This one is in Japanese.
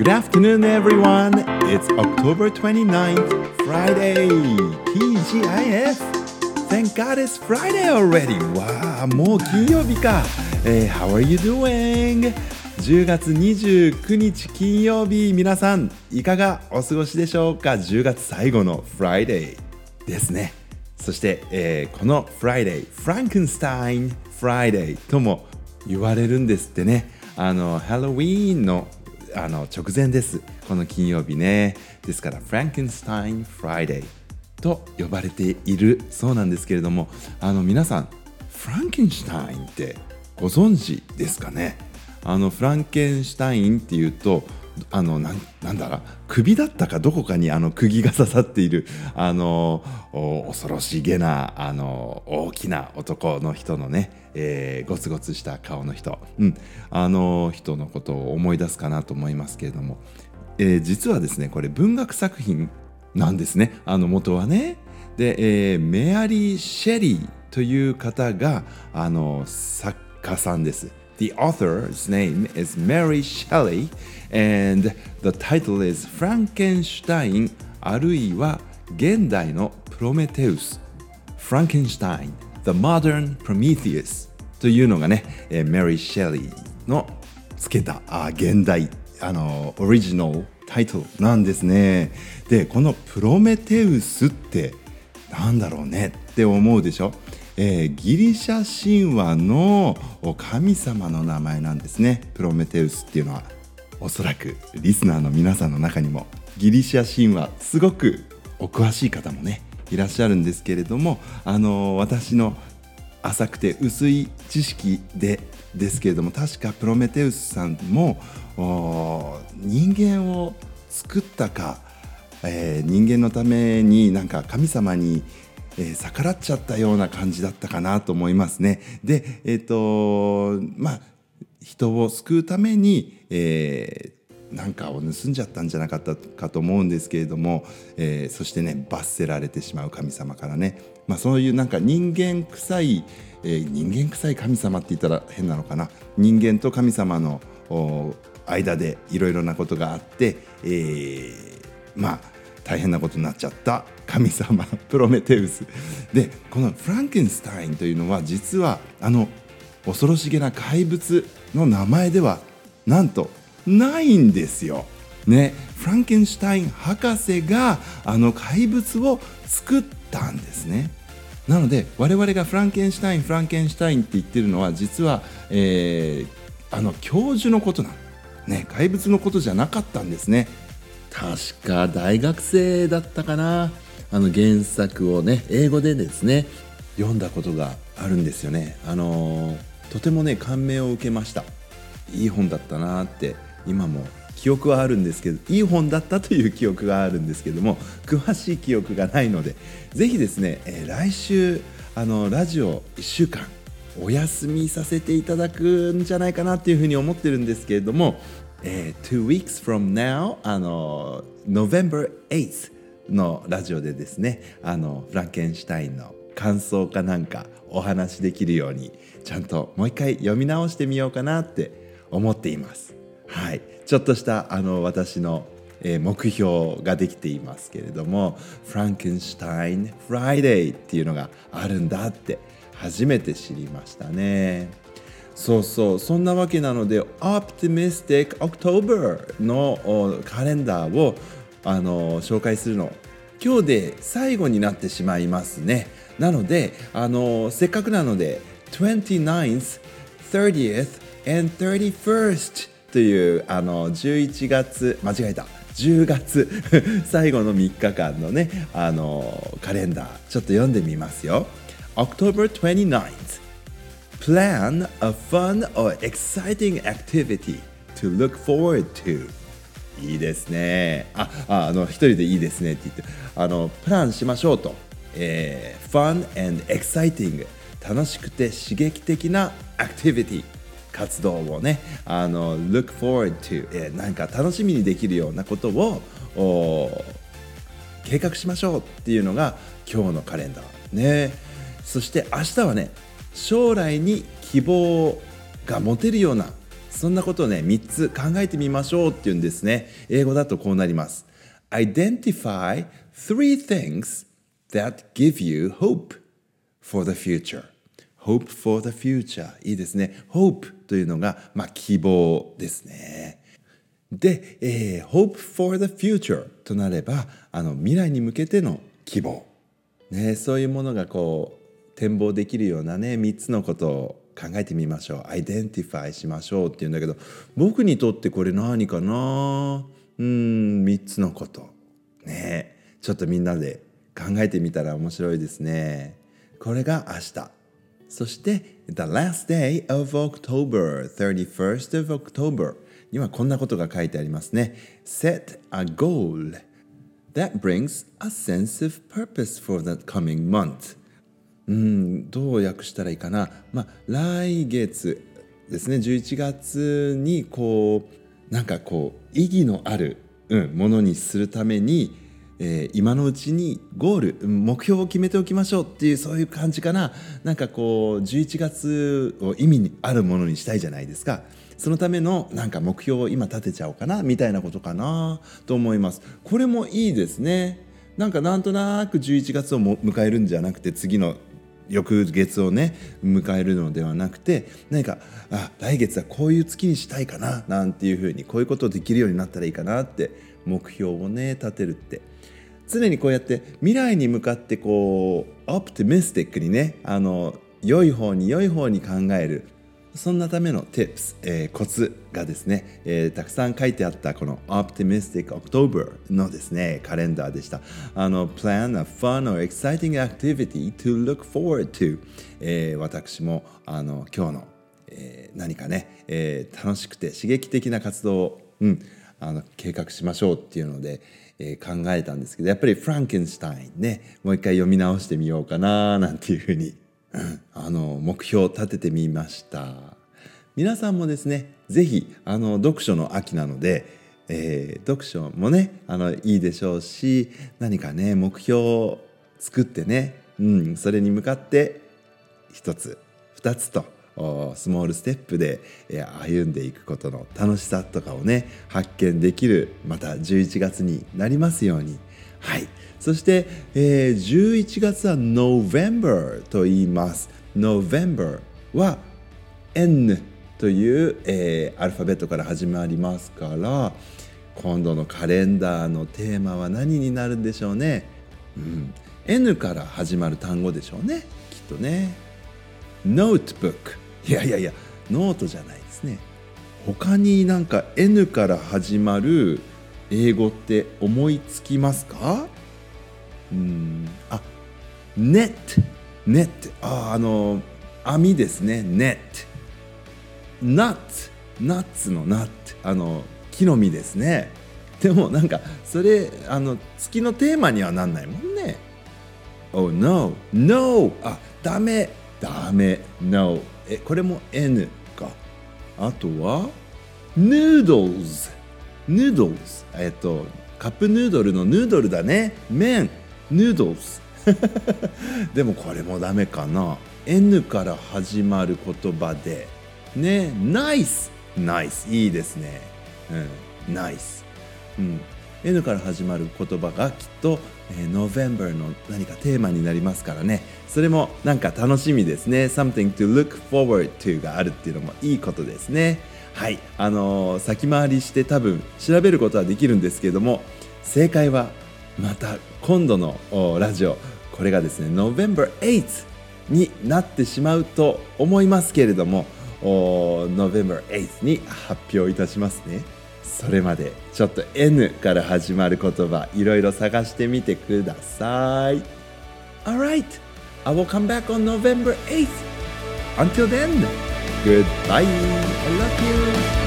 Good afternoon, everyone. It's October 29th, Friday. TGIF. Thank God it's Friday already. わあ、もう金曜日か。えー how are you doing? 10月29日金曜日、皆さん、いかがお過ごしでしょうか ?10 月最後の Friday ですね。そして、えーこの Friday、フランケンスタイン Friday とも言われるんですってね。あの、ハロウィーンのあの直前です。この金曜日ね。ですから、フランケンスタインフライデーと呼ばれているそうなんですけれども、あの皆さん、フランケンシュタインってご存知ですかね？あのフランケンシュタインっていうとあのななんだ？ら首だったかどこかにあの釘が刺さっているあの恐ろしげなあの大きな男の人のね、えーゴツゴツした顔の人、うん、あの人のことを思い出すかなと思いますけれども、えー実はですねこれ文学作品なんですね。あの元はね。で、えーメアリー・シェリーという方があの作家さんです。The author's name is Mary Shelley and the title is フランケンシュタインあるいは現代のプロメテウス。Frankenstein The Modern Prometheus というのがね、えー、メリー・シェリーのつけたあ現代あのオリジナルタイトルなんですね。でこのプロメテウスってなんだろうねって思うでしょ、えーギリシャ神話の神様の名前なんですね。プロメテウスっていうのはおそらくリスナーの皆さんの中にもギリシャ神話すごくお詳しい方もねいらっしゃるんですけれどもあの私の浅くて薄い知識でですけれども確かプロメテウスさんも人間を作ったか、えー人間のためになんか神様に、えー逆らっちゃったような感じだったかなと思いますね。でえっ、とまあ人を救うために、えーなんかを盗んじゃったんじゃなかったかと思うんですけれども、えーそしてね罰せられてしまう神様からね、まあ、そういうなんか人間臭い、えー人間臭い神様って言ったら変なのかな。人間と神様の間でいろいろなことがあって、えーまあ大変なことになっちゃった。神様プロメテウスでこのフランケンスタインというのは実はあの恐ろしげな怪物の名前ではなんとないんですよ。ね、フランケンシュタイン博士があの怪物を作ったんですね。なので我々がフランケンシュタインフランケンシュタインって言ってるのは実は、えーあの教授のことなの、ね、怪物のことじゃなかったんですね。確か大学生だったかなあの原作をね英語でですね読んだことがあるんですよね。あのとてもね感銘を受けました。いい本だったなって今も記憶はあるんですけどいい本だったという記憶があるんですけども詳しい記憶がないのでぜひですね、えー来週あのラジオ1週間お休みさせていただくんじゃないかなっていうふうに思ってるんですけれども、えー、2 weeks from now あの November 8th のラジオでですねあのフランケンシュタインの感想かなんかお話しできるようにちゃんともう一回読み直してみようかなって思っています。はい、ちょっとしたあの私の、目標ができていますけれども「フランケンシュタイン・フライデー」っていうのがあるんだって初めて知りましたね。そうそうそんなわけなので Optimistic October のカレンダーをあの紹介するの。今日で最後になってしまいますね。なのであのせっかくなので 29th, 30th and 31st というあの11月間違えた。10月 最後の3日間のねあのカレンダーちょっと読んでみますよ。October 29th Plan a fun or exciting activity to look forward to. いいですね。あああの一人でいいですねって言ってあのプランしましょうと、えー fun and exciting 楽しくて刺激的なアクティビティ活動をね。あの look forward to、えーなんか楽しみにできるようなことをお計画しましょうっていうのが今日のカレンダーね。そして明日はね将来に希望が持てるようなそんなことをね3つ考えてみましょうっていうんですね。英語だとこうなります。Identify three things that give you hope for the future. Hope for the future. いいですね。Hope というのが、まあ、希望ですね。で、えー、hope for the future となればあの未来に向けての希望、ね、そういうものがこう展望できるようなね3つのことを考えてみましょう。 identify しましょうっていうんだけど僕にとってこれ何かな？うん3つのこと。ね。ちょっとみんなで考えてみたら面白いですね。これが明日。そして The last day of October 31st of October にはこんなことが書いてありますね。Set a goal that brings a sense of purpose for the coming month うんどう訳したらいいかな、まあ、来月ですね。11月にこうなんかこう意義のある、うん、ものにするために、えー、今のうちにゴール目標を決めておきましょうっていうそういう感じかな。なんかこう11月を意味にあるものにしたいじゃないですか。そのためのなんか目標を今立てちゃおうかなみたいなことかなと思います。これもいいですね。なんかなんとなく11月を迎えるんじゃなくて次の翌月をね迎えるのではなくて何かあ来月はこういう月にしたいかななんていうふうにこういうことできるようになったらいいかなって目標をね立てるって。常にこうやって未来に向かってこうオプティミスティックにねあの良い方に良い方に考える。そんなための tips、えー、コツがですね、えー、たくさん書いてあったこの Optimistic October のですね、カレンダーでした。あの、plan a fun or exciting activity to look forward to、えー、私もあの今日の、えー、何かね、えー、楽しくて刺激的な活動を、うん、あの計画しましょうっていうので、えー、考えたんですけど、やっぱりフランケンシュタインね、もう一回読み直してみようかななんていうふうにあの目標を立ててみました。皆さんもですね是非読書の秋なので、えー、読書もねあのいいでしょうし何かね目標を作ってね、うん、それに向かって一つ二つとスモールステップで歩んでいくことの楽しさとかをね発見できるまた11月になりますように。はい。そして、えー、11月は November と言います。November は N という、えー、アルファベットから始まりますから今度のカレンダーのテーマは何になるんでしょうね、うん、N から始まる単語でしょうね。きっとね。Notebook いやいやいやノートじゃないですね。他になんか N から始まる英語って思いつきますか？うん。あネットネットああの網ですね。ネットナッツナッツのナットあの木の実ですね。でもなんかそれあの月のテーマにはなんないもんね。Oh no. No. あダメ。ダメ。No. えこれも N か。あとは noodles noodles えっとカップヌードルのヌードルだね。麺。Noodles でもこれもダメかな。N から始まる言葉で。ね。Nice nice いいですね。うん。Nice うん。N から始まる言葉がきっと、えー、November の何かテーマになりますからね。それもなんか楽しみですね。Something to look forward to があるっていうのもいいことですね。はい。あのー、先回りして多分調べることはできるんですけれども正解はまた今度のラジオこれがですね November 8になってしまうと思いますけれども November 8に発表いたしますねそれまでちょっと N から始まる言葉いろいろ探してみてください Alright I will come back on November 8th Until then Goodbye I love you